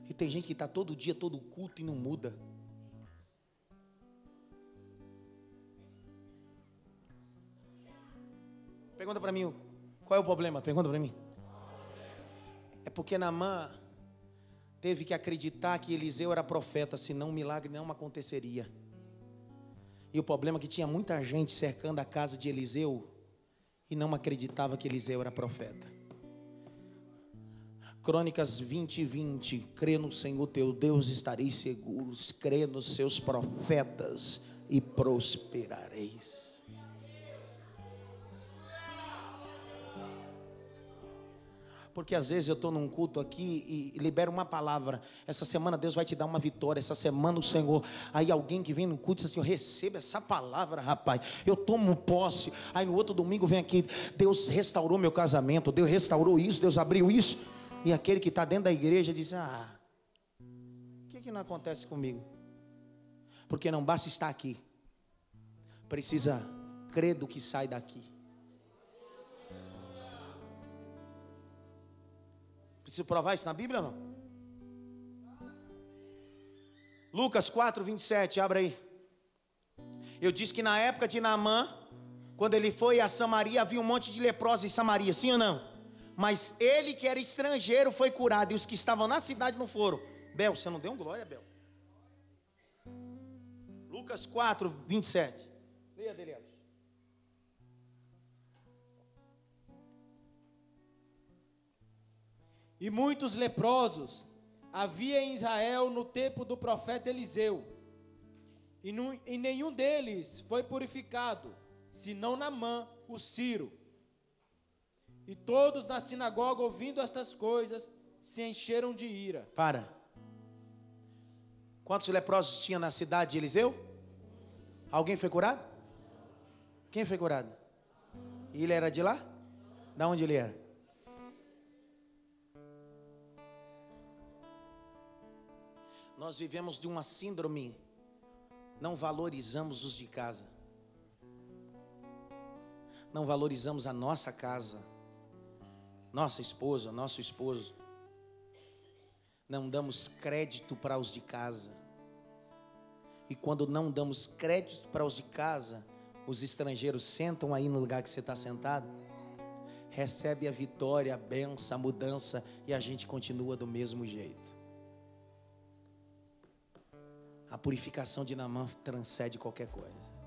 E tem gente que está todo dia, todo culto e não muda. Pergunta para mim, qual é o problema? Pergunta para mim. É porque Naamã teve que acreditar que Eliseu era profeta, senão um milagre não aconteceria. E o problema é que tinha muita gente cercando a casa de Eliseu e não acreditava que Eliseu era profeta. Crônicas 20 e 20, crê no Senhor teu Deus, estareis seguros, crê nos seus profetas e prosperareis. Porque às vezes eu estou num culto aqui e libero uma palavra. Essa semana Deus vai te dar uma vitória. Essa semana o Senhor. Aí alguém que vem no culto diz assim: recebo essa palavra, rapaz. Eu tomo posse. Aí no outro domingo vem aqui: Deus restaurou meu casamento. Deus restaurou isso. Deus abriu isso. E aquele que está dentro da igreja diz: Ah, o que, que não acontece comigo? Porque não basta estar aqui, precisa crer do que sai daqui. Preciso provar isso na Bíblia ou não? Lucas 4, 27, abre aí. Eu disse que na época de Naamã, quando ele foi a Samaria, havia um monte de leprosos em Samaria, sim ou não? Mas ele que era estrangeiro foi curado, e os que estavam na cidade não foram. Bel, você não deu um glória, Bel? Lucas 4, 27. E muitos leprosos havia em Israel no tempo do profeta Eliseu. E, e nenhum deles foi purificado, senão Namã, o Ciro. E todos na sinagoga, ouvindo estas coisas, se encheram de ira. Para. Quantos leprosos tinha na cidade de Eliseu? Alguém foi curado? Quem foi curado? Ele era de lá? Da onde ele era? Nós vivemos de uma síndrome, não valorizamos os de casa, não valorizamos a nossa casa, nossa esposa, nosso esposo, não damos crédito para os de casa, e quando não damos crédito para os de casa, os estrangeiros sentam aí no lugar que você está sentado, recebe a vitória, a benção, a mudança, e a gente continua do mesmo jeito. A purificação de Namã transcende qualquer coisa.